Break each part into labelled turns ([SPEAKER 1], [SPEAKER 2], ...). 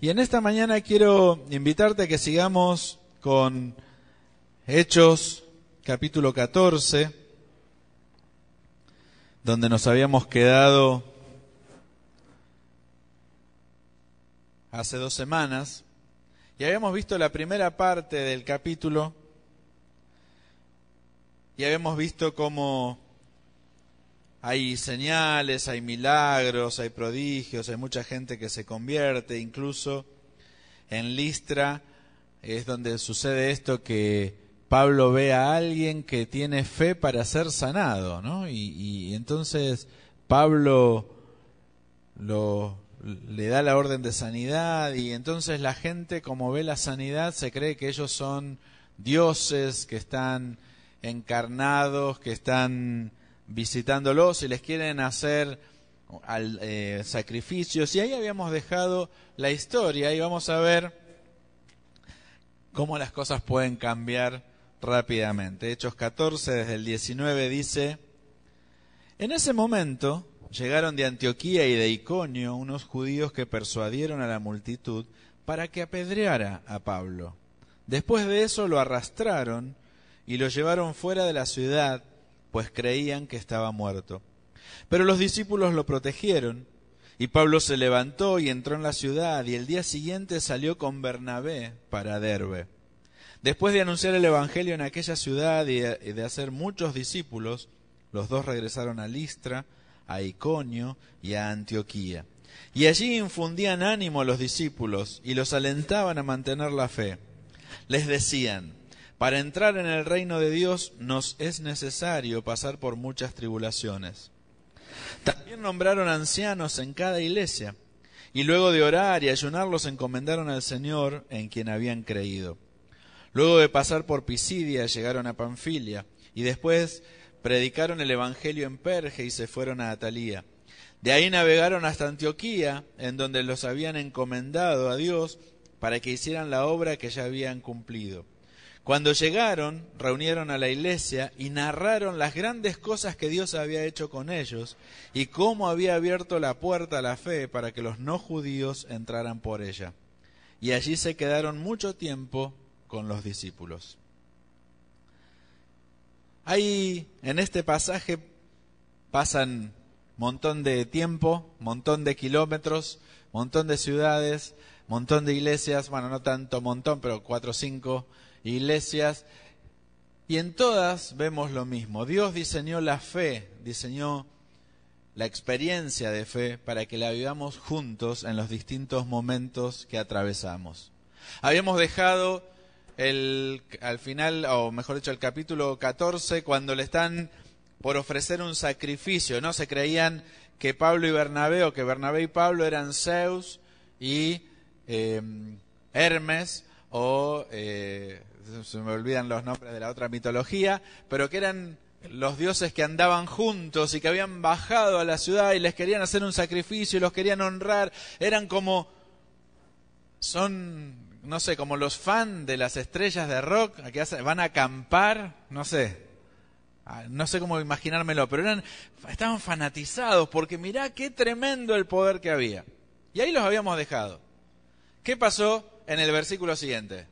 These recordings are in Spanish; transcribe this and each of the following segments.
[SPEAKER 1] Y en esta mañana quiero invitarte a que sigamos con Hechos capítulo 14, donde nos habíamos quedado hace dos semanas, y habíamos visto la primera parte del capítulo, y habíamos visto cómo hay señales, hay milagros, hay prodigios, hay mucha gente que se convierte, incluso en Listra es donde sucede esto que Pablo ve a alguien que tiene fe para ser sanado, ¿no? Y, entonces Pablo lo, le da la orden de sanidad y entonces la gente como ve la sanidad se cree que ellos son dioses que están encarnados, que están visitándolos y les quieren hacer al, eh, sacrificios. Y ahí habíamos dejado la historia y vamos a ver cómo las cosas pueden cambiar rápidamente. Hechos 14, desde el 19 dice, en ese momento llegaron de Antioquía y de Iconio unos judíos que persuadieron a la multitud para que apedreara a Pablo. Después de eso lo arrastraron y lo llevaron fuera de la ciudad, pues creían que estaba muerto. Pero los discípulos lo protegieron, y Pablo se levantó y entró en la ciudad, y el día siguiente salió con Bernabé para Derbe. Después de anunciar el Evangelio en aquella ciudad y de hacer muchos discípulos, los dos regresaron a Listra, a Iconio y a Antioquía. Y allí infundían ánimo a los discípulos y los alentaban a mantener la fe. Les decían, para entrar en el reino de Dios nos es necesario pasar por muchas tribulaciones. También nombraron ancianos en cada iglesia, y luego de orar y ayunar los encomendaron al Señor en quien habían creído. Luego de pasar por Pisidia llegaron a Panfilia, y después predicaron el Evangelio en Perge y se fueron a Atalía. De ahí navegaron hasta Antioquía, en donde los habían encomendado a Dios para que hicieran la obra que ya habían cumplido. Cuando llegaron, reunieron a la iglesia y narraron las grandes cosas que Dios había hecho con ellos y cómo había abierto la puerta a la fe para que los no judíos entraran por ella. Y allí se quedaron mucho tiempo con los discípulos. Ahí, en este pasaje, pasan montón de tiempo, montón de kilómetros, montón de ciudades, montón de iglesias, bueno, no tanto montón, pero cuatro o cinco iglesias, y en todas vemos lo mismo. Dios diseñó la fe, diseñó la experiencia de fe para que la vivamos juntos en los distintos momentos que atravesamos. Habíamos dejado el, al final, o mejor dicho, el capítulo 14, cuando le están por ofrecer un sacrificio, ¿no? Se creían que Pablo y Bernabé, o que Bernabé y Pablo eran Zeus y eh, Hermes, o eh, se me olvidan los nombres de la otra mitología, pero que eran los dioses que andaban juntos y que habían bajado a la ciudad y les querían hacer un sacrificio y los querían honrar, eran como, son, no sé, como los fans de las estrellas de rock, que van a acampar, no sé, ah, no sé cómo imaginármelo, pero eran, estaban fanatizados porque mirá qué tremendo el poder que había. Y ahí los habíamos dejado. ¿Qué pasó en el versículo siguiente?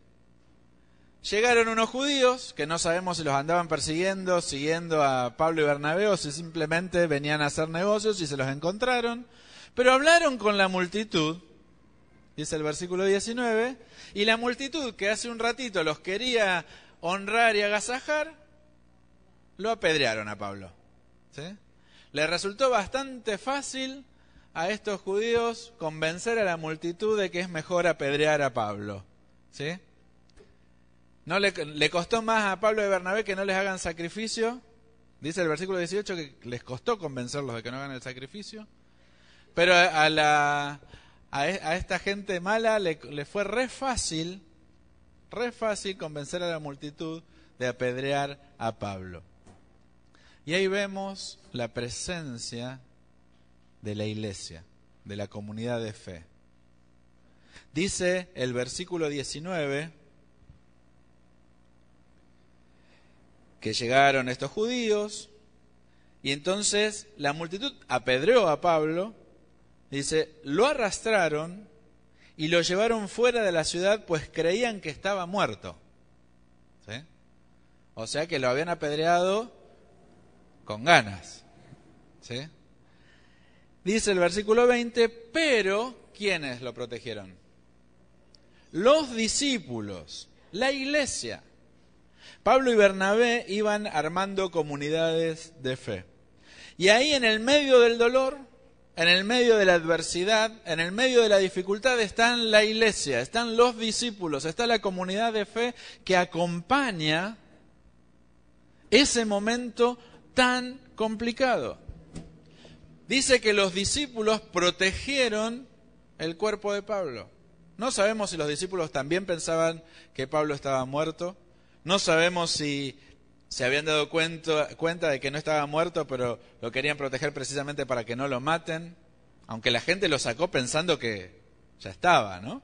[SPEAKER 1] Llegaron unos judíos que no sabemos si los andaban persiguiendo, siguiendo a Pablo y Bernabé o si simplemente venían a hacer negocios y se los encontraron, pero hablaron con la multitud, dice el versículo 19, y la multitud que hace un ratito los quería honrar y agasajar, lo apedrearon a Pablo. ¿sí? Le resultó bastante fácil a estos judíos convencer a la multitud de que es mejor apedrear a Pablo. ¿Sí? ¿No le, le, costó más a Pablo y Bernabé que no les hagan sacrificio? Dice el versículo 18 que les costó convencerlos de que no hagan el sacrificio. Pero a, la, a, a esta gente mala le, le, fue re fácil, re fácil convencer a la multitud de apedrear a Pablo. Y ahí vemos la presencia de la iglesia, de la comunidad de fe. Dice el versículo 19 que llegaron estos judíos y entonces la multitud apedreó a Pablo, dice, lo arrastraron y lo llevaron fuera de la ciudad pues creían que estaba muerto. O sea que lo habían apedreado con ganas. Dice el versículo 20, pero ¿quiénes lo protegieron? Los discípulos, la iglesia. Pablo y Bernabé iban armando comunidades de fe. Y ahí en el medio del dolor, en el medio de la adversidad, en el medio de la dificultad están la iglesia, están los discípulos, está la comunidad de fe que acompaña ese momento tan complicado. Dice que los discípulos protegieron el cuerpo de Pablo. No sabemos si los discípulos también pensaban que Pablo estaba muerto. No sabemos si se habían dado cuenta, de que no estaba muerto, pero lo querían proteger precisamente para que no lo maten, aunque la gente lo sacó pensando que ya estaba, ¿no?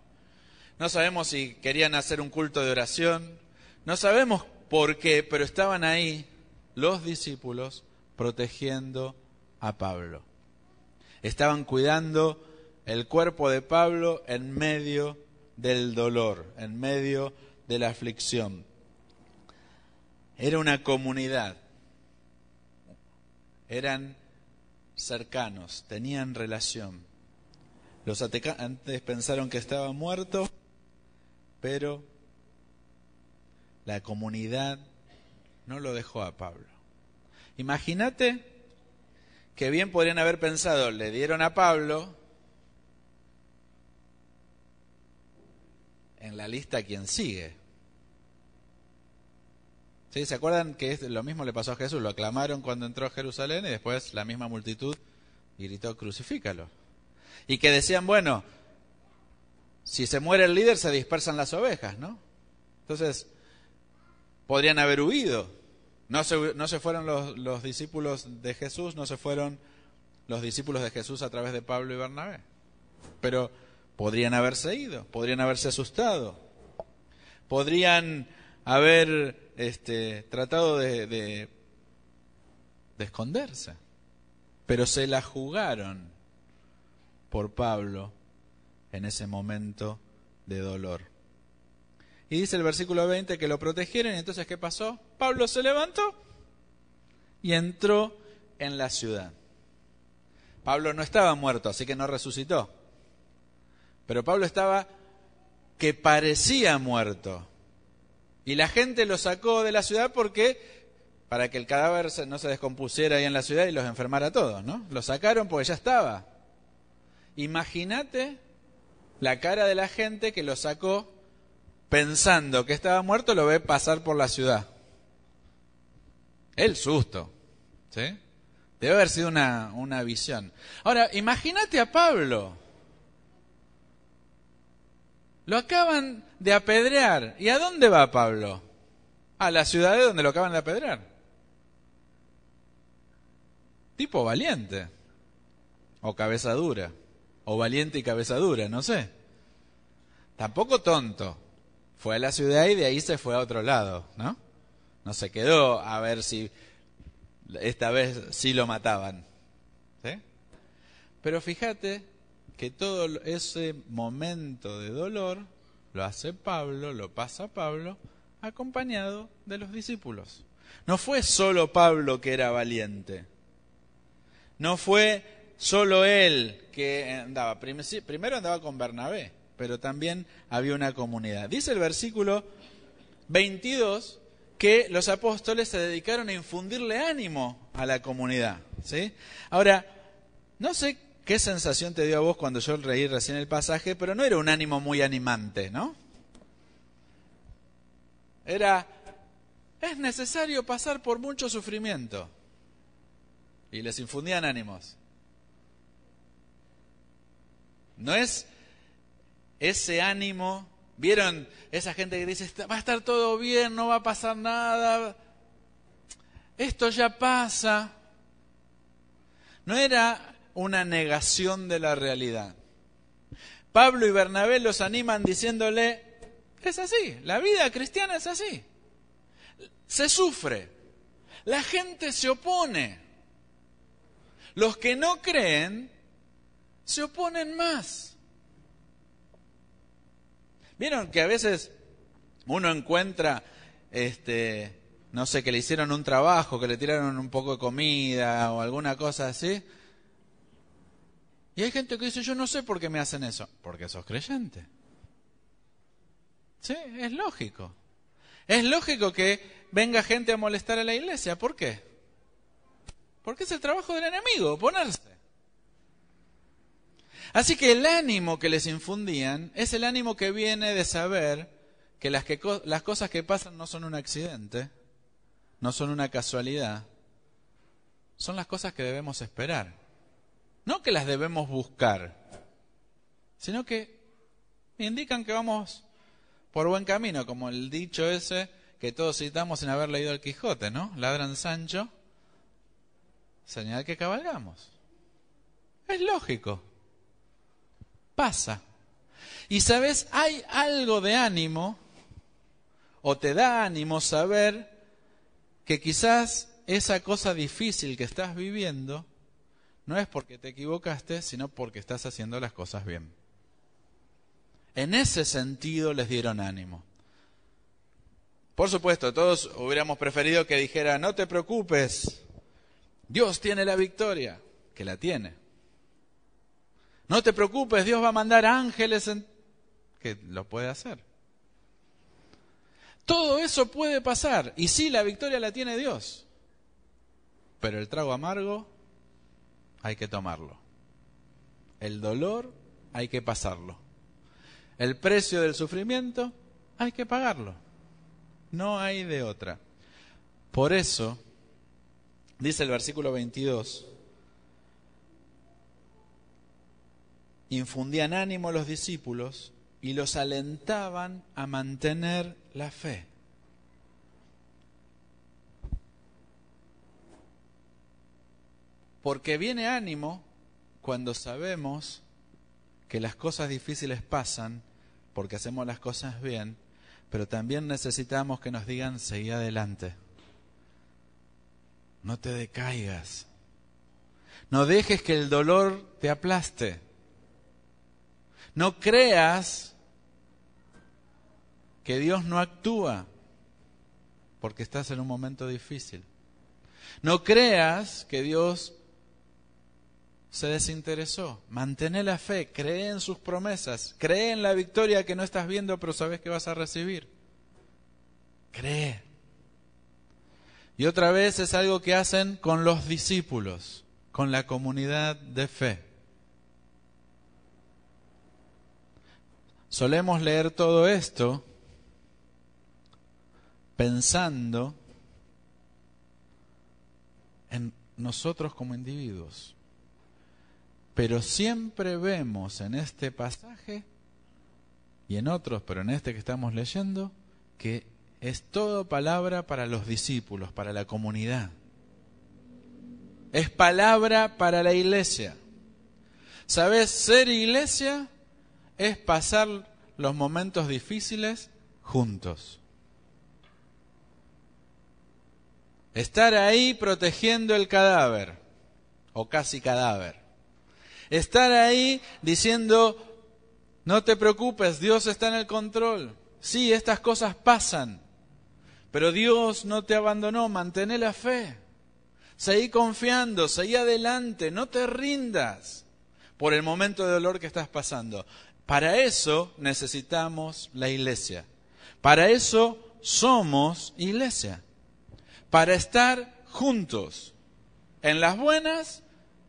[SPEAKER 1] No sabemos si querían hacer un culto de oración, no sabemos por qué, pero estaban ahí los discípulos protegiendo a Pablo. Estaban cuidando el cuerpo de Pablo en medio del dolor, en medio de la aflicción. Era una comunidad. Eran cercanos, tenían relación. Los atacantes pensaron que estaba muerto, pero la comunidad no lo dejó a Pablo. Imagínate que bien podrían haber pensado, le dieron a Pablo, en la lista quien sigue. ¿Sí? ¿Se acuerdan que lo mismo le pasó a Jesús? Lo aclamaron cuando entró a Jerusalén y después la misma multitud gritó, crucifícalo. Y que decían, bueno, si se muere el líder se dispersan las ovejas, ¿no? Entonces, podrían haber huido. No se, no se fueron los, los discípulos de Jesús, no se fueron los discípulos de Jesús a través de Pablo y Bernabé. Pero podrían haberse ido, podrían haberse asustado, podrían haber este, tratado de, de, esconderse, pero se la jugaron por Pablo en ese momento de dolor. Y dice el versículo 20 que lo protegieron entonces ¿qué pasó? Pablo se levantó y entró en la ciudad. Pablo no estaba muerto, así que no resucitó. Pero Pablo estaba que parecía muerto. Y la gente lo sacó de la ciudad porque para que el cadáver no se descompusiera ahí en la ciudad y los enfermara a todos, ¿no? Lo sacaron porque ya estaba. Imagínate la cara de la gente que lo sacó pensando que estaba muerto, lo ve pasar por la ciudad. El susto, ¿sí? Debe haber sido una, una visión. Ahora, imagínate a Pablo lo acaban de apedrear. ¿Y a dónde va Pablo? A la ciudad de donde lo acaban de apedrear. Tipo valiente. O cabeza dura. O valiente y cabeza dura, no sé. Tampoco tonto. Fue a la ciudad y de ahí se fue a otro lado, ¿no? No se quedó a ver si esta vez sí lo mataban. ¿sí? Pero fíjate que todo ese momento de dolor lo hace Pablo, lo pasa Pablo, acompañado de los discípulos. No fue solo Pablo que era valiente. No fue solo él que andaba. Primero andaba con Bernabé, pero también había una comunidad. Dice el versículo 22 que los apóstoles se dedicaron a infundirle ánimo a la comunidad. ¿sí? Ahora, no sé ¿Qué sensación te dio a vos cuando yo reí recién el pasaje? Pero no era un ánimo muy animante, ¿no? Era, es necesario pasar por mucho sufrimiento. Y les infundían ánimos. No es ese ánimo, vieron esa gente que dice, va a estar todo bien, no va a pasar nada, esto ya pasa. No era una negación de la realidad. Pablo y Bernabé los animan diciéndole, es así, la vida cristiana es así. Se sufre, la gente se opone. Los que no creen se oponen más. ¿Vieron que a veces uno encuentra, este, no sé, que le hicieron un trabajo, que le tiraron un poco de comida o alguna cosa así? Y hay gente que dice, yo no sé por qué me hacen eso. Porque sos creyente. Sí, es lógico. Es lógico que venga gente a molestar a la iglesia. ¿Por qué? Porque es el trabajo del enemigo, ponerse. Así que el ánimo que les infundían es el ánimo que viene de saber que las, que, las cosas que pasan no son un accidente, no son una casualidad, son las cosas que debemos esperar. No que las debemos buscar, sino que indican que vamos por buen camino, como el dicho ese que todos citamos sin haber leído el Quijote, ¿no? Ladran Sancho, señal que cabalgamos. Es lógico. Pasa. Y sabes, hay algo de ánimo, o te da ánimo saber que quizás esa cosa difícil que estás viviendo no es porque te equivocaste, sino porque estás haciendo las cosas bien. En ese sentido les dieron ánimo. Por supuesto, todos hubiéramos preferido que dijera, no te preocupes, Dios tiene la victoria, que la tiene. No te preocupes, Dios va a mandar ángeles en... que lo puede hacer. Todo eso puede pasar, y sí, la victoria la tiene Dios, pero el trago amargo hay que tomarlo. El dolor hay que pasarlo. El precio del sufrimiento hay que pagarlo. No hay de otra. Por eso, dice el versículo 22, infundían ánimo a los discípulos y los alentaban a mantener la fe. Porque viene ánimo cuando sabemos que las cosas difíciles pasan porque hacemos las cosas bien, pero también necesitamos que nos digan, seguí adelante. No te decaigas. No dejes que el dolor te aplaste. No creas que Dios no actúa porque estás en un momento difícil. No creas que Dios se desinteresó. Mantén la fe, cree en sus promesas, cree en la victoria que no estás viendo pero sabes que vas a recibir. Cree. Y otra vez es algo que hacen con los discípulos, con la comunidad de fe. Solemos leer todo esto pensando en nosotros como individuos. Pero siempre vemos en este pasaje y en otros, pero en este que estamos leyendo, que es todo palabra para los discípulos, para la comunidad. Es palabra para la iglesia. ¿Sabes? Ser iglesia es pasar los momentos difíciles juntos. Estar ahí protegiendo el cadáver, o casi cadáver. Estar ahí diciendo, no te preocupes, Dios está en el control. Sí, estas cosas pasan, pero Dios no te abandonó, mantén la fe. Seguí confiando, seguí adelante, no te rindas por el momento de dolor que estás pasando. Para eso necesitamos la iglesia. Para eso somos iglesia. Para estar juntos, en las buenas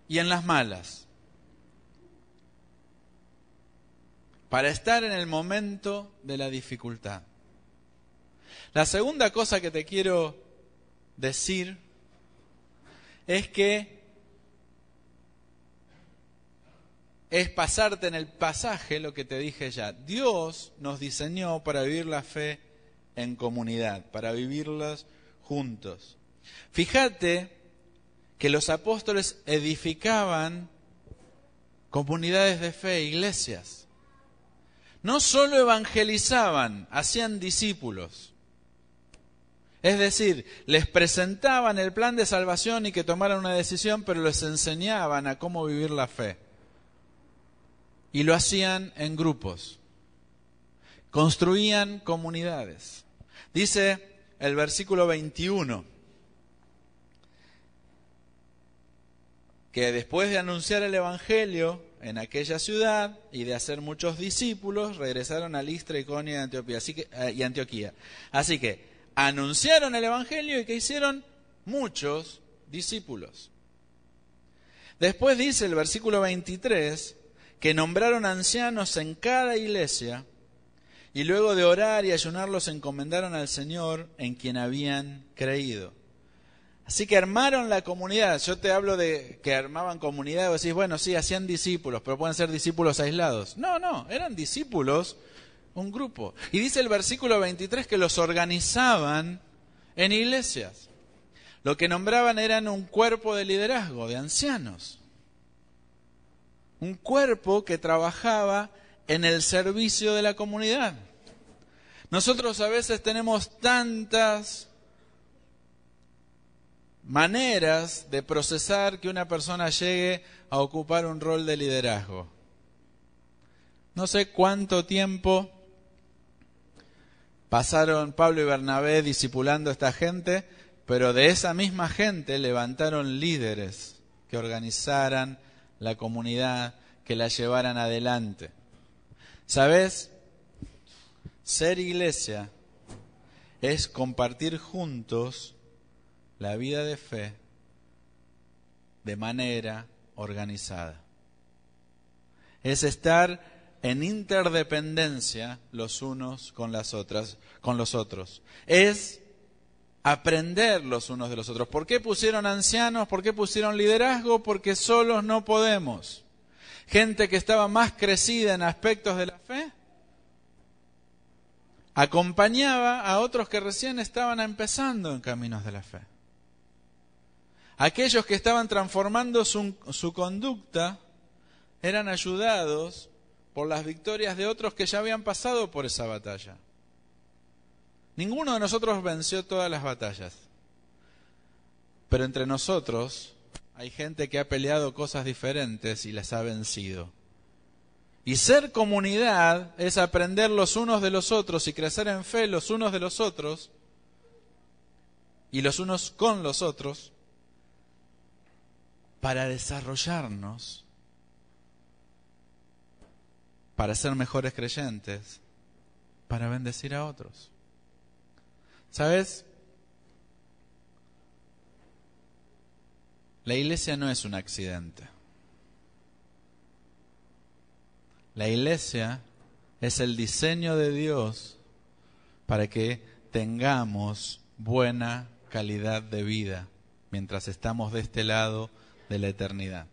[SPEAKER 1] y en las malas. para estar en el momento de la dificultad. La segunda cosa que te quiero decir es que es pasarte en el pasaje lo que te dije ya. Dios nos diseñó para vivir la fe en comunidad, para vivirlas juntos. Fíjate que los apóstoles edificaban comunidades de fe, iglesias no solo evangelizaban, hacían discípulos. Es decir, les presentaban el plan de salvación y que tomaran una decisión, pero les enseñaban a cómo vivir la fe. Y lo hacían en grupos. construían comunidades. Dice el versículo 21 que después de anunciar el Evangelio en aquella ciudad y de hacer muchos discípulos, regresaron a Listra, Iconia eh, y Antioquía. Así que anunciaron el Evangelio y que hicieron muchos discípulos. Después dice el versículo 23 que nombraron ancianos en cada iglesia y luego de orar y ayunar los encomendaron al Señor en quien habían creído. Así que armaron la comunidad. Yo te hablo de que armaban comunidad, y decís, bueno, sí, hacían discípulos, pero pueden ser discípulos aislados. No, no, eran discípulos, un grupo. Y dice el versículo 23 que los organizaban en iglesias. Lo que nombraban eran un cuerpo de liderazgo, de ancianos. Un cuerpo que trabajaba en el servicio de la comunidad. Nosotros a veces tenemos tantas maneras de procesar que una persona llegue a ocupar un rol de liderazgo. No sé cuánto tiempo pasaron Pablo y Bernabé discipulando a esta gente, pero de esa misma gente levantaron líderes que organizaran la comunidad, que la llevaran adelante. ¿Sabes? Ser iglesia es compartir juntos la vida de fe de manera organizada. Es estar en interdependencia los unos con las otras, con los otros. Es aprender los unos de los otros. ¿Por qué pusieron ancianos? ¿Por qué pusieron liderazgo? Porque solos no podemos. Gente que estaba más crecida en aspectos de la fe acompañaba a otros que recién estaban empezando en caminos de la fe. Aquellos que estaban transformando su, conducta eran ayudados por las victorias de otros que ya habían pasado por esa batalla. Ninguno de nosotros venció todas las batallas, pero entre nosotros hay gente que ha peleado cosas diferentes y las ha vencido. Y ser comunidad es aprender los unos de los otros y crecer en fe los unos de los otros y los unos con los otros para desarrollarnos, para ser mejores creyentes, para bendecir a otros. ¿Sabes? La iglesia no es un accidente. La iglesia es el diseño de Dios para que tengamos buena calidad de vida mientras estamos de este lado de la eternidad.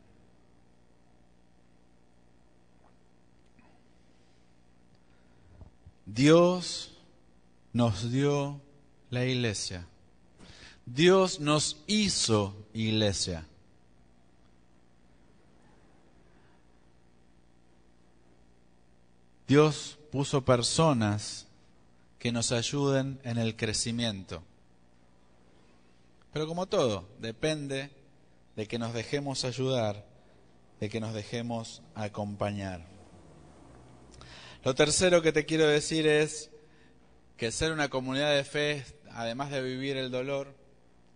[SPEAKER 1] Dios nos dio la iglesia. Dios nos hizo iglesia. Dios puso personas que nos ayuden en el crecimiento. Pero como todo, depende de que nos dejemos ayudar, de que nos dejemos acompañar. Lo tercero que te quiero decir es que ser una comunidad de fe, además de vivir el dolor,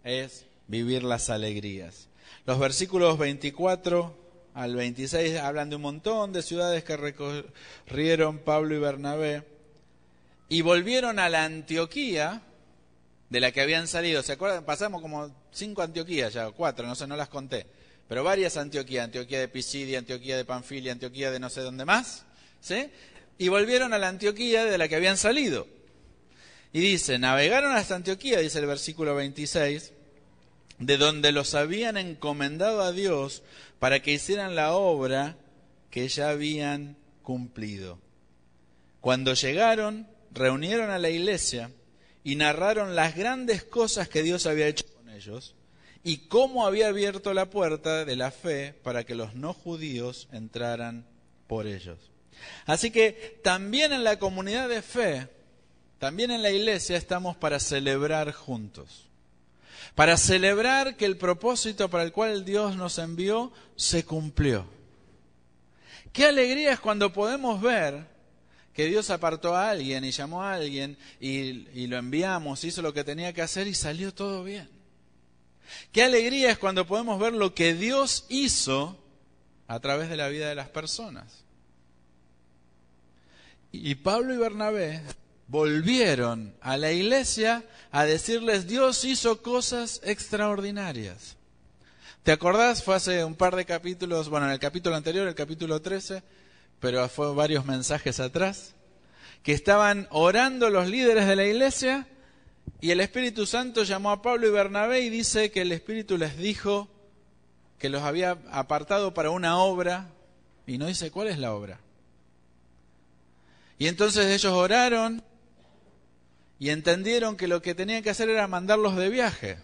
[SPEAKER 1] es vivir las alegrías. Los versículos 24 al 26 hablan de un montón de ciudades que recorrieron Pablo y Bernabé y volvieron a la Antioquía de la que habían salido. ¿Se acuerdan? Pasamos como cinco Antioquías ya, cuatro, no sé, no las conté. Pero varias Antioquías, Antioquía de Pisidia, Antioquía de Panfilia, Antioquía de no sé dónde más. ¿Sí? Y volvieron a la Antioquía de la que habían salido. Y dice, navegaron hasta Antioquía, dice el versículo 26, de donde los habían encomendado a Dios para que hicieran la obra que ya habían cumplido. Cuando llegaron, reunieron a la iglesia y narraron las grandes cosas que Dios había hecho con ellos y cómo había abierto la puerta de la fe para que los no judíos entraran por ellos. Así que también en la comunidad de fe, también en la iglesia estamos para celebrar juntos, para celebrar que el propósito para el cual Dios nos envió se cumplió. Qué alegría es cuando podemos ver que Dios apartó a alguien y llamó a alguien y, lo enviamos, hizo lo que tenía que hacer y salió todo bien. Qué alegría es cuando podemos ver lo que Dios hizo a través de la vida de las personas. Y Pablo y Bernabé volvieron a la iglesia a decirles, Dios hizo cosas extraordinarias. ¿Te acordás? Fue hace un par de capítulos, bueno, en el capítulo anterior, el capítulo 13, pero fue varios mensajes atrás, que estaban orando los líderes de la iglesia y el Espíritu Santo llamó a Pablo y Bernabé y dice que el Espíritu les dijo que los había apartado para una obra y no dice cuál es la obra. Y entonces ellos oraron y entendieron que lo que tenían que hacer era mandarlos de viaje,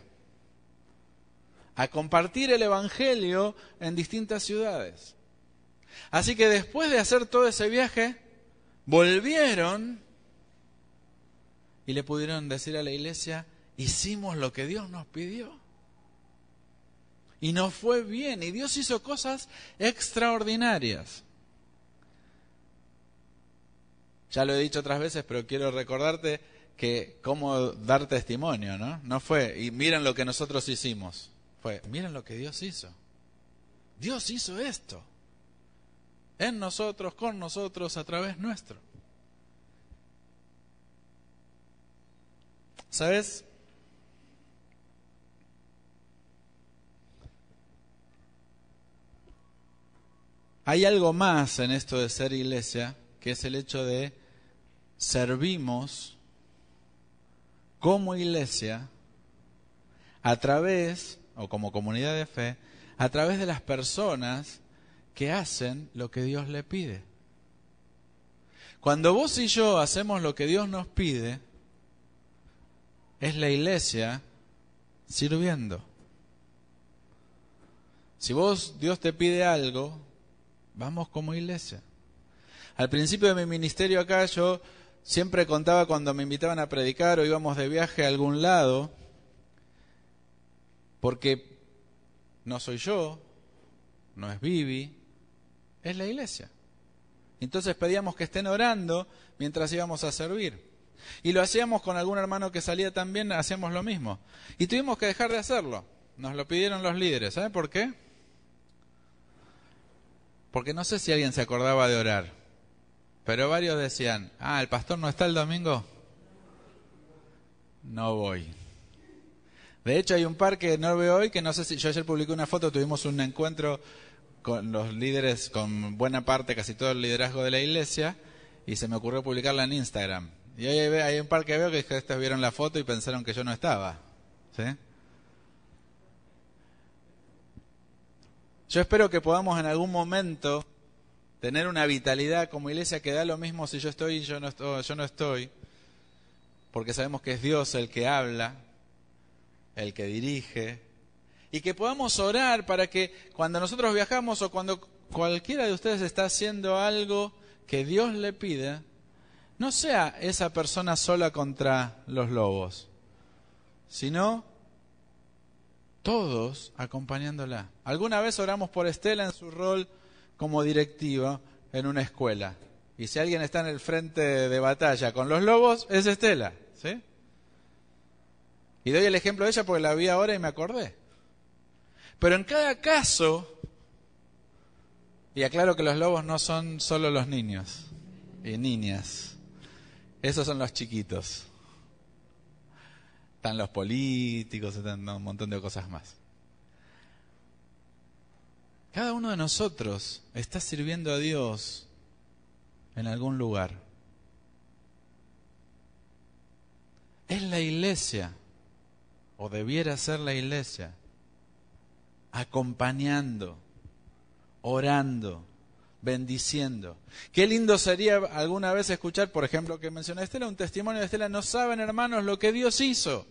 [SPEAKER 1] a compartir el Evangelio en distintas ciudades. Así que después de hacer todo ese viaje, volvieron y le pudieron decir a la iglesia, hicimos lo que Dios nos pidió. Y nos fue bien, y Dios hizo cosas extraordinarias. Ya lo he dicho otras veces, pero quiero recordarte que cómo dar testimonio, ¿no? No fue, y miren lo que nosotros hicimos. Fue, miren lo que Dios hizo. Dios hizo esto. En nosotros, con nosotros, a través nuestro. ¿Sabes? Hay algo más en esto de ser iglesia, que es el hecho de servimos como iglesia, a través, o como comunidad de fe, a través de las personas que hacen lo que Dios le pide. Cuando vos y yo hacemos lo que Dios nos pide, es la iglesia sirviendo. Si vos, Dios te pide algo, vamos como iglesia. Al principio de mi ministerio acá yo Siempre contaba cuando me invitaban a predicar o íbamos de viaje a algún lado, porque no soy yo, no es Vivi, es la iglesia. Entonces pedíamos que estén orando mientras íbamos a servir. Y lo hacíamos con algún hermano que salía también, hacíamos lo mismo. Y tuvimos que dejar de hacerlo. Nos lo pidieron los líderes. ¿Sabe por qué? Porque no sé si alguien se acordaba de orar. Pero varios decían, ah, ¿el pastor no está el domingo? No voy. De hecho, hay un par que no veo hoy, que no sé si, yo ayer publiqué una foto, tuvimos un encuentro con los líderes, con buena parte, casi todo el liderazgo de la iglesia, y se me ocurrió publicarla en Instagram. Y hoy hay un par que veo que estos vieron la foto y pensaron que yo no estaba. Yo espero que podamos en algún momento tener una vitalidad como iglesia que da lo mismo si yo estoy y yo no estoy, no estoy, porque sabemos que es Dios el que habla, el que dirige, y que podamos orar para que cuando nosotros viajamos o cuando cualquiera de ustedes está haciendo algo que Dios le pida, no sea esa persona sola contra los lobos, sino todos acompañándola. ¿Alguna vez oramos por Estela en su rol como directiva en una escuela. Y si alguien está en el frente de batalla con los lobos, es Estela. ¿sí? Y doy el ejemplo de ella porque la vi ahora y me acordé. Pero en cada caso, y aclaro que los lobos no son solo los niños y niñas, esos son los chiquitos. Están los políticos, están un montón de cosas más. Cada uno de nosotros está sirviendo a Dios en algún lugar. Es la iglesia, o debiera ser la iglesia, acompañando, orando, bendiciendo. Qué lindo sería alguna vez escuchar, por ejemplo, que mencioné Estela, un testimonio de Estela, no saben hermanos lo que Dios hizo.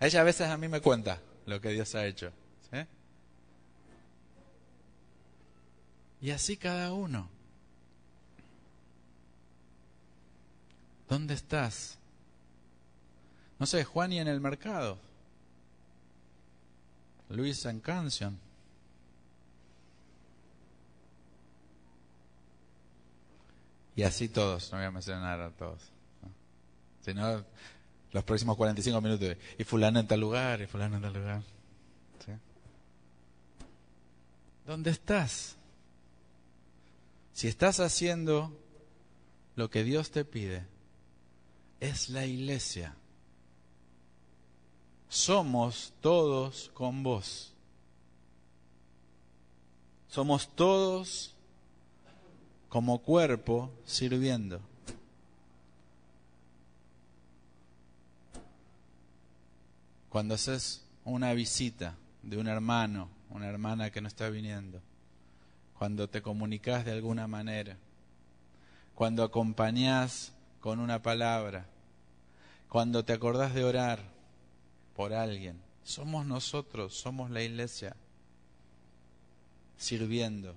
[SPEAKER 1] Ella a veces a mí me cuenta lo que Dios ha hecho. Y así cada uno. ¿Dónde estás? No sé, Juan y en el mercado. Luis en Canción. Y así todos, no voy a mencionar a todos. No, los próximos 45 minutos. Y fulano en tal lugar, y fulano en tal lugar. ¿Dónde estás? Si estás haciendo lo que Dios te pide, es la iglesia. Somos todos con vos. Somos todos como cuerpo sirviendo. Cuando haces una visita de un hermano, una hermana que no está viniendo, cuando te comunicas de alguna manera, cuando acompañás con una palabra, cuando te acordás de orar por alguien, somos nosotros, somos la iglesia, sirviendo,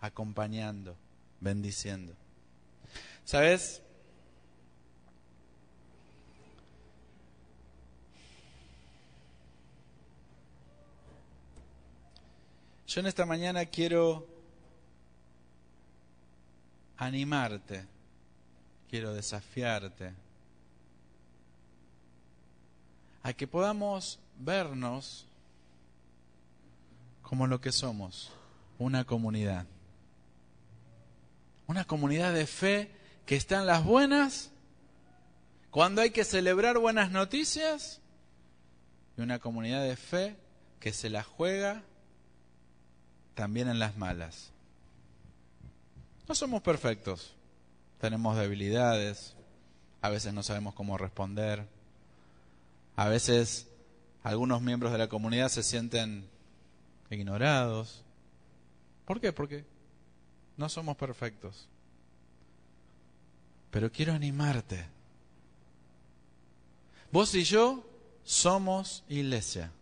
[SPEAKER 1] acompañando, bendiciendo. ¿Sabes? Yo en esta mañana quiero animarte, quiero desafiarte a que podamos vernos como lo que somos, una comunidad. Una comunidad de fe que está en las buenas, cuando hay que celebrar buenas noticias, y una comunidad de fe que se la juega también en las malas. No somos perfectos, tenemos debilidades, a veces no sabemos cómo responder, a veces algunos miembros de la comunidad se sienten ignorados. ¿Por qué? Porque no somos perfectos. Pero quiero animarte. Vos y yo somos iglesia.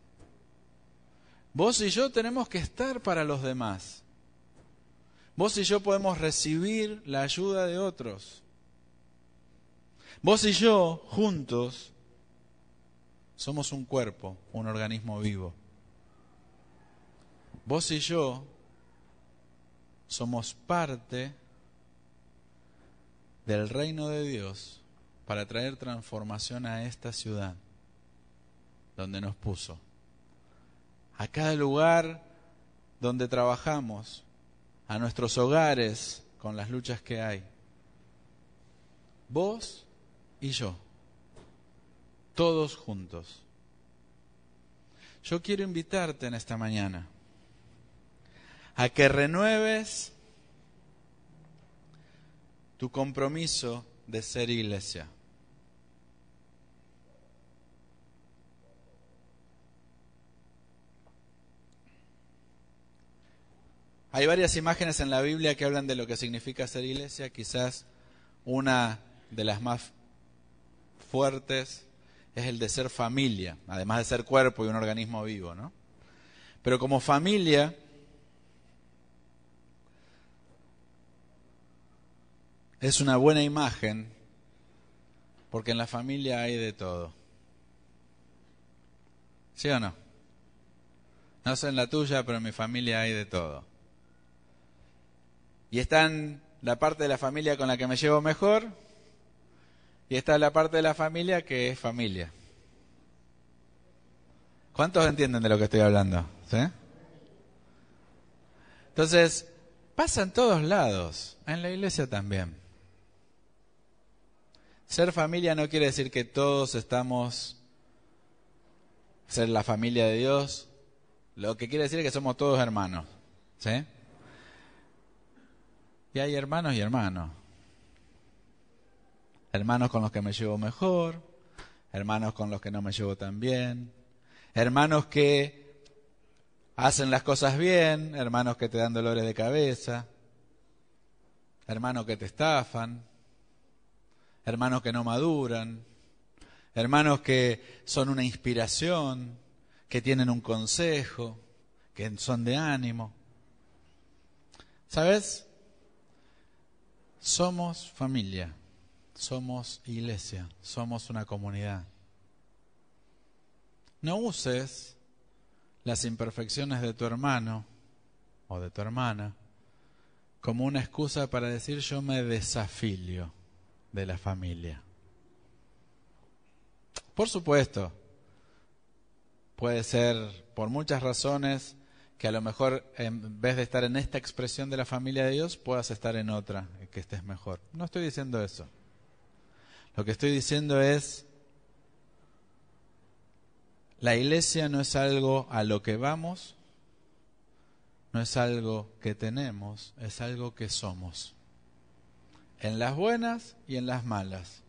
[SPEAKER 1] Vos y yo tenemos que estar para los demás. Vos y yo podemos recibir la ayuda de otros. Vos y yo, juntos, somos un cuerpo, un organismo vivo. Vos y yo somos parte del reino de Dios para traer transformación a esta ciudad donde nos puso. A cada lugar donde trabajamos, a nuestros hogares con las luchas que hay. Vos y yo todos juntos. Yo quiero invitarte en esta mañana a que renueves tu compromiso de ser iglesia. Hay varias imágenes en la Biblia que hablan de lo que significa ser iglesia. Quizás una de las más fuertes es el de ser familia, además de ser cuerpo y un organismo vivo, ¿no? Pero como familia, es una buena imagen porque en la familia hay de todo. ¿Sí o no? No sé en la tuya, pero en mi familia hay de todo. Y están la parte de la familia con la que me llevo mejor y esta es la parte de la familia que es familia. ¿Cuántos entienden de lo que estoy hablando? Entonces, pasa en todos lados, en la iglesia también. Ser familia no quiere decir que todos estamos, ser la familia de Dios, lo que quiere decir es que somos todos hermanos. ¿Sí? Y hay hermanos y hermanos hermanos con los que me llevo mejor, hermanos con los que no me llevo tan bien, hermanos que hacen las cosas bien, hermanos que te dan dolores de cabeza, hermanos que te estafan, hermanos que no maduran, hermanos que son una inspiración, que tienen un consejo, que son de ánimo. ¿Sabes? Somos familia somos iglesia, somos una comunidad. No uses las imperfecciones de tu hermano o de tu hermana como una excusa para decir yo me desafilio de la familia. Por supuesto, puede ser por muchas razones que a lo mejor en vez de estar en esta expresión de la familia de Dios, puedas estar en otra que estés mejor. No estoy diciendo eso. Lo que estoy diciendo es, la iglesia no es algo a lo que vamos, no es algo que tenemos, es algo que somos. En las buenas y en las malas,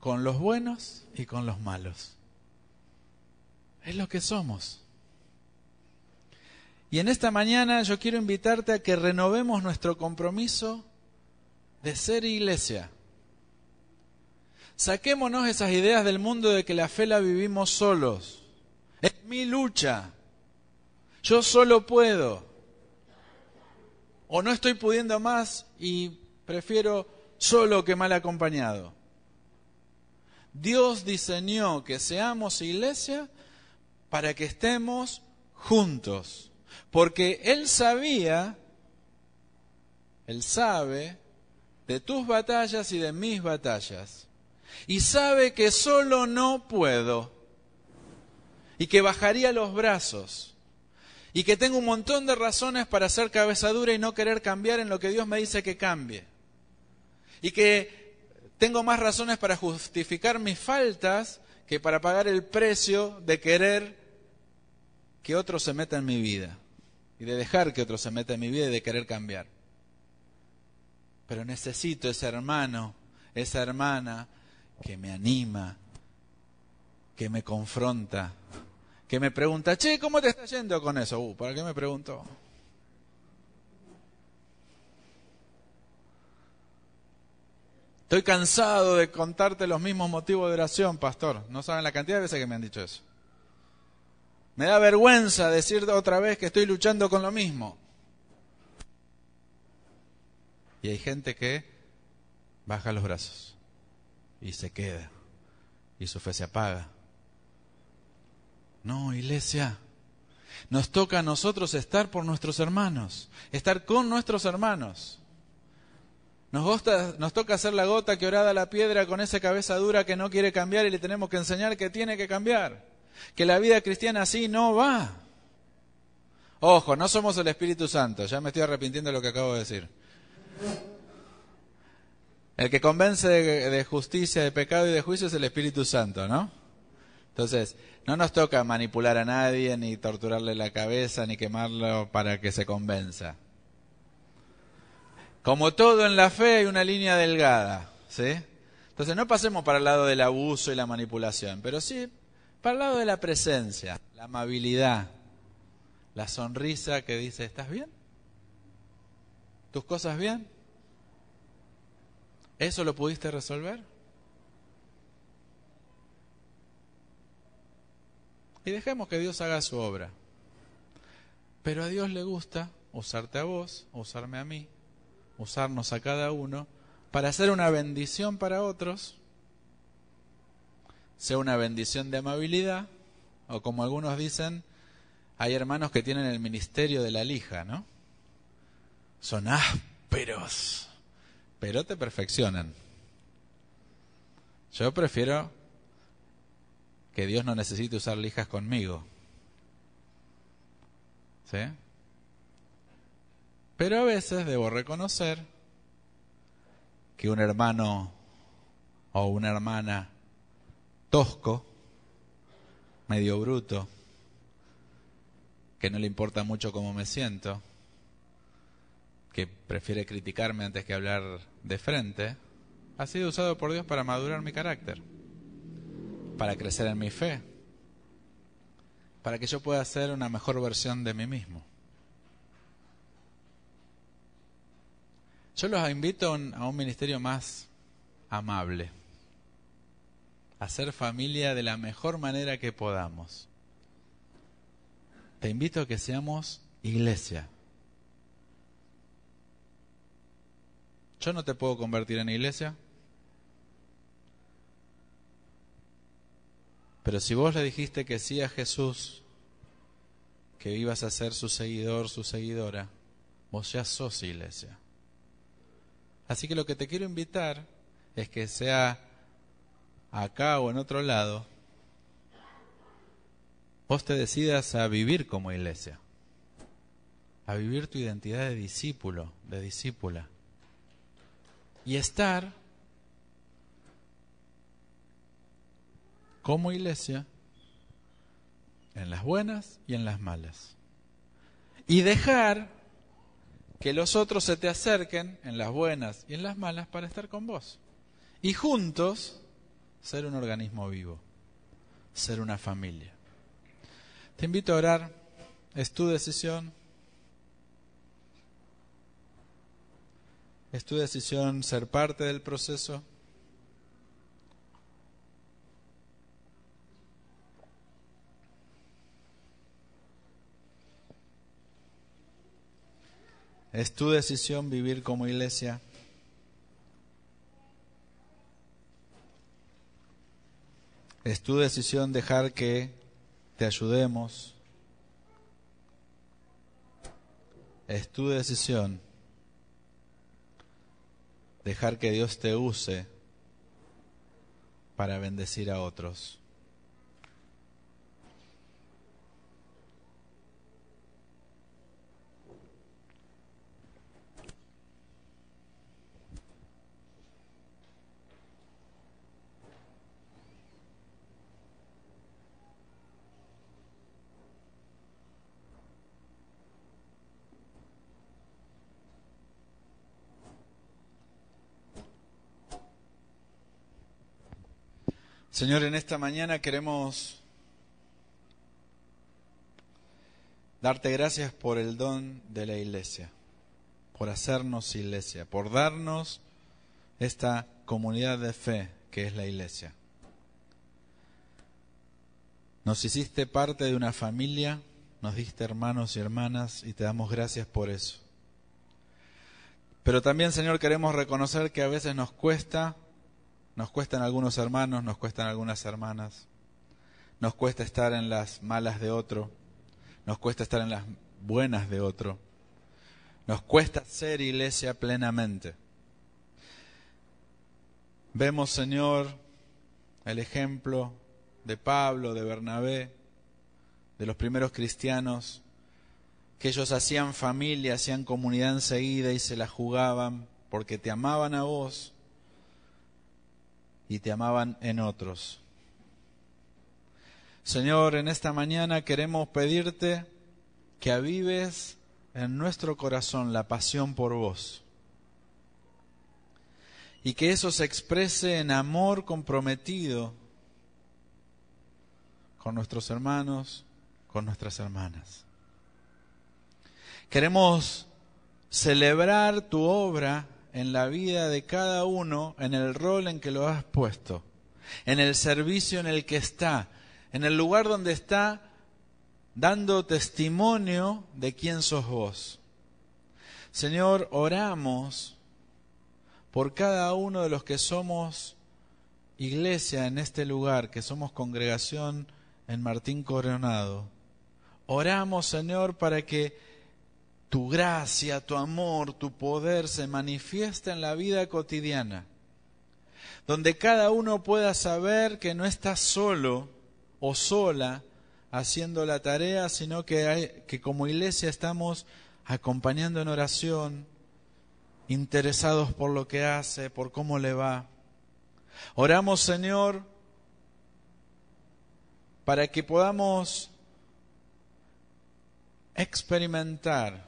[SPEAKER 1] con los buenos y con los malos. Es lo que somos. Y en esta mañana yo quiero invitarte a que renovemos nuestro compromiso de ser iglesia. Saquémonos esas ideas del mundo de que la fe la vivimos solos. Es mi lucha. Yo solo puedo. O no estoy pudiendo más y prefiero solo que mal acompañado. Dios diseñó que seamos iglesia para que estemos juntos. Porque Él sabía, Él sabe de tus batallas y de mis batallas. Y sabe que solo no puedo. Y que bajaría los brazos. Y que tengo un montón de razones para ser cabeza dura y no querer cambiar en lo que Dios me dice que cambie. Y que tengo más razones para justificar mis faltas que para pagar el precio de querer que otro se meta en mi vida y de dejar que otro se meta en mi vida y de querer cambiar. Pero necesito ese hermano, esa hermana que me anima, que me confronta, que me pregunta, che, ¿cómo te está yendo con eso? Uh, ¿para qué me preguntó? Estoy cansado de contarte los mismos motivos de oración, pastor. No saben la cantidad de veces que me han dicho eso. Me da vergüenza decir otra vez que estoy luchando con lo mismo. Y hay gente que baja los brazos y se queda y su fe se apaga. No, iglesia, nos toca a nosotros estar por nuestros hermanos, estar con nuestros hermanos. Nos, nos toca hacer la gota que orada la piedra con esa cabeza dura que no quiere cambiar y le tenemos que enseñar que tiene que cambiar, que la vida cristiana así no va. Ojo, no somos el Espíritu Santo, ya me estoy arrepintiendo de lo que acabo de decir. El que convence de, justicia, de pecado y de juicio es el Espíritu Santo, ¿no? Entonces, no nos toca manipular a nadie, ni torturarle la cabeza, ni quemarlo para que se convenza. Como todo en la fe hay una línea delgada, ¿sí? Entonces no pasemos para el lado del abuso y la manipulación, pero sí para el lado de la presencia, la amabilidad, la sonrisa que dice, ¿estás bien? ¿Tus cosas bien? ¿Eso lo pudiste resolver? Y dejemos que Dios haga su obra. Pero a Dios le gusta usarte a vos, usarme a mí, usarnos a cada uno, para hacer una bendición para otros, sea una bendición de amabilidad, o como algunos dicen, hay hermanos que tienen el ministerio de la lija, ¿no? Son ásperos pero te perfeccionan. Yo prefiero que Dios no necesite usar lijas conmigo. ¿Sí? Pero a veces debo reconocer que un hermano o una hermana tosco, medio bruto, que no le importa mucho cómo me siento, que prefiere criticarme antes que hablar de frente, ha sido usado por Dios para madurar mi carácter, para crecer en mi fe, para que yo pueda ser una mejor versión de mí mismo. Yo los invito a un ministerio más amable, a ser familia de la mejor manera que podamos. Te invito a que seamos iglesia, Yo no te puedo convertir en iglesia. Pero si vos le dijiste que sí a Jesús, que ibas a ser su seguidor, su seguidora, vos ya sos iglesia. Así que lo que te quiero invitar es que sea acá o en otro lado, vos te decidas a vivir como iglesia, a vivir tu identidad de discípulo, de discípula, y estar como iglesia en las buenas y en las malas. Y dejar que los otros se te acerquen en las buenas y en las malas para estar con vos. Y juntos ser un organismo vivo, ser una familia. Te invito a orar, es tu decisión. Es tu decisión ser parte del proceso. Es tu decisión vivir como iglesia. Es tu decisión dejar que te ayudemos. Es tu decisión dejar que Dios te use para bendecir a otros. Señor, en esta mañana queremos darte gracias por el don de la iglesia, por hacernos iglesia, por darnos esta comunidad de fe que es la iglesia. Nos hiciste parte de una familia, nos diste hermanos y hermanas y te damos gracias por eso. Pero también, Señor, queremos reconocer que a veces nos cuesta nos cuestan algunos hermanos, nos cuestan algunas hermanas. Nos cuesta estar en las malas de otro. Nos cuesta estar en las buenas de otro. Nos cuesta ser iglesia plenamente. Vemos, Señor, el ejemplo de Pablo, de Bernabé, de los primeros cristianos, que ellos hacían familia, hacían comunidad enseguida y se la jugaban porque te amaban a vos y te amaban en otros. Señor, en esta mañana queremos pedirte que avives en nuestro corazón la pasión por vos y que eso se exprese en amor comprometido con nuestros hermanos, con nuestras hermanas. Queremos celebrar tu obra en la vida de cada uno en el rol en que lo has puesto, en el servicio en el que está, en el lugar donde está dando testimonio de quién sos vos. Señor, oramos por cada uno de los que somos iglesia en este lugar, que somos congregación en Martín Coronado. Oramos, Señor, para que tu gracia, tu amor, tu poder se manifiesta en la vida cotidiana, donde cada uno pueda saber que no está solo o sola haciendo la tarea, sino que, que como iglesia estamos acompañando en oración, interesados por lo que hace, por cómo le va. Oramos, Señor, para que podamos experimentar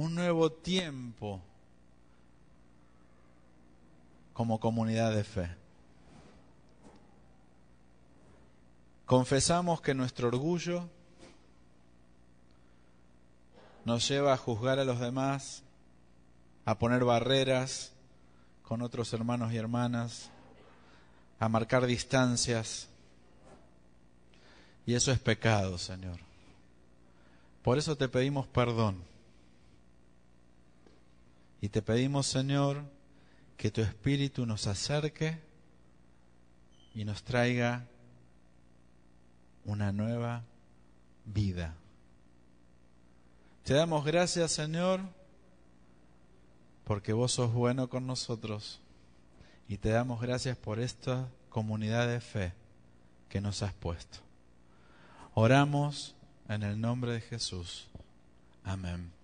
[SPEAKER 1] un nuevo tiempo como comunidad de fe. Confesamos que nuestro orgullo nos lleva a juzgar a los demás, a poner barreras con otros hermanos y hermanas, a marcar distancias. Y eso es pecado, Señor. Por eso te pedimos perdón. Y te pedimos, Señor, que tu Espíritu nos acerque y nos traiga una nueva vida. Te damos gracias, Señor, porque vos sos bueno con nosotros y te damos gracias por esta comunidad de fe que nos has puesto. Oramos en el nombre de Jesús. Amén.